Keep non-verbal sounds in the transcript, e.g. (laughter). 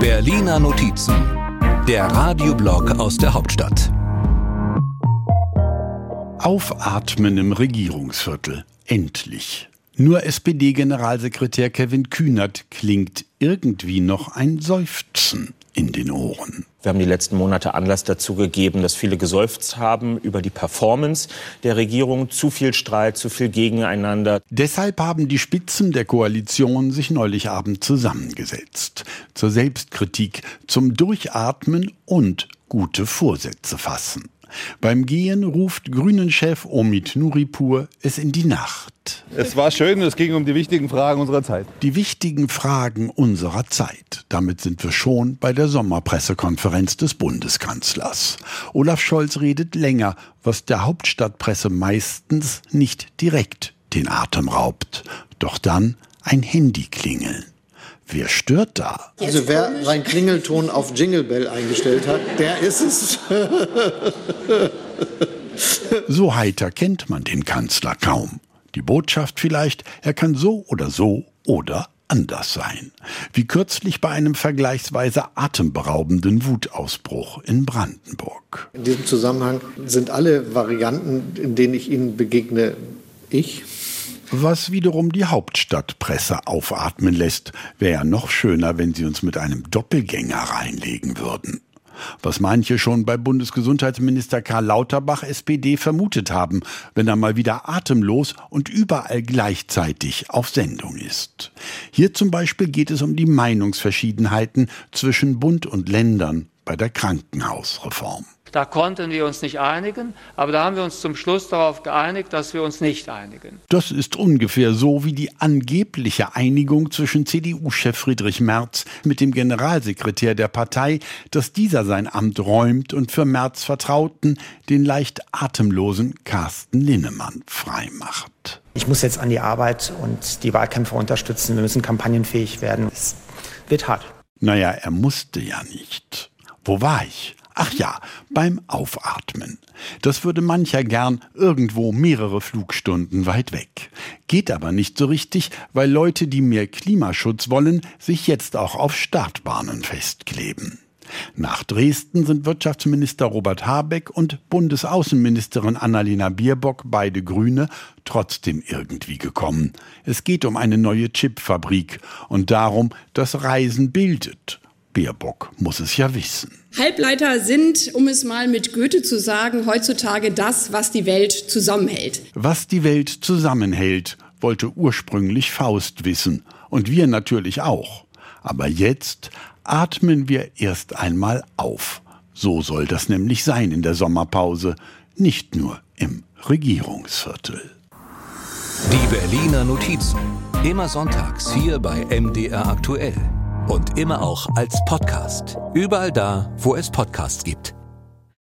Berliner Notizen, der Radioblog aus der Hauptstadt. Aufatmen im Regierungsviertel. Endlich. Nur SPD-Generalsekretär Kevin Kühnert klingt irgendwie noch ein Seufzen in den Ohren. Wir haben die letzten Monate Anlass dazu gegeben, dass viele geseufzt haben über die Performance der Regierung. Zu viel Streit, zu viel Gegeneinander. Deshalb haben die Spitzen der Koalition sich neulich Abend zusammengesetzt. Zur Selbstkritik, zum Durchatmen und gute Vorsätze fassen. Beim Gehen ruft Grünen-Chef Omid Nuripur es in die Nacht. Es war schön, es ging um die wichtigen Fragen unserer Zeit. Die wichtigen Fragen unserer Zeit. Damit sind wir schon bei der Sommerpressekonferenz des Bundeskanzlers. Olaf Scholz redet länger, was der Hauptstadtpresse meistens nicht direkt den Atem raubt. Doch dann ein Handy klingeln. Wer stört da? Also wer seinen Klingelton auf Jingle Bell eingestellt hat, der ist es. (laughs) so heiter kennt man den Kanzler kaum. Die Botschaft vielleicht, er kann so oder so oder anders sein. Wie kürzlich bei einem vergleichsweise atemberaubenden Wutausbruch in Brandenburg. In diesem Zusammenhang sind alle Varianten, in denen ich Ihnen begegne, ich was wiederum die Hauptstadtpresse aufatmen lässt. Wäre ja noch schöner, wenn sie uns mit einem Doppelgänger reinlegen würden. Was manche schon bei Bundesgesundheitsminister Karl Lauterbach SPD vermutet haben, wenn er mal wieder atemlos und überall gleichzeitig auf Sendung ist. Hier zum Beispiel geht es um die Meinungsverschiedenheiten zwischen Bund und Ländern bei der Krankenhausreform. Da konnten wir uns nicht einigen, aber da haben wir uns zum Schluss darauf geeinigt, dass wir uns nicht einigen. Das ist ungefähr so wie die angebliche Einigung zwischen CDU-Chef Friedrich Merz mit dem Generalsekretär der Partei, dass dieser sein Amt räumt und für Merz Vertrauten den leicht atemlosen Carsten Linnemann freimacht. Ich muss jetzt an die Arbeit und die Wahlkämpfer unterstützen. Wir müssen kampagnenfähig werden. Es wird hart. Naja, er musste ja nicht. Wo war ich? Ach ja, beim Aufatmen. Das würde mancher gern irgendwo mehrere Flugstunden weit weg. Geht aber nicht so richtig, weil Leute, die mehr Klimaschutz wollen, sich jetzt auch auf Startbahnen festkleben. Nach Dresden sind Wirtschaftsminister Robert Habeck und Bundesaußenministerin Annalena Baerbock, beide Grüne, trotzdem irgendwie gekommen. Es geht um eine neue Chipfabrik und darum, dass Reisen bildet Baerbock muss es ja wissen. Halbleiter sind, um es mal mit Goethe zu sagen, heutzutage das, was die Welt zusammenhält. Was die Welt zusammenhält, wollte ursprünglich Faust wissen. Und wir natürlich auch. Aber jetzt atmen wir erst einmal auf. So soll das nämlich sein in der Sommerpause, nicht nur im Regierungsviertel. Die Berliner Notizen. Immer sonntags hier bei MDR aktuell und immer auch als Podcast. Überall da, wo es Podcasts gibt.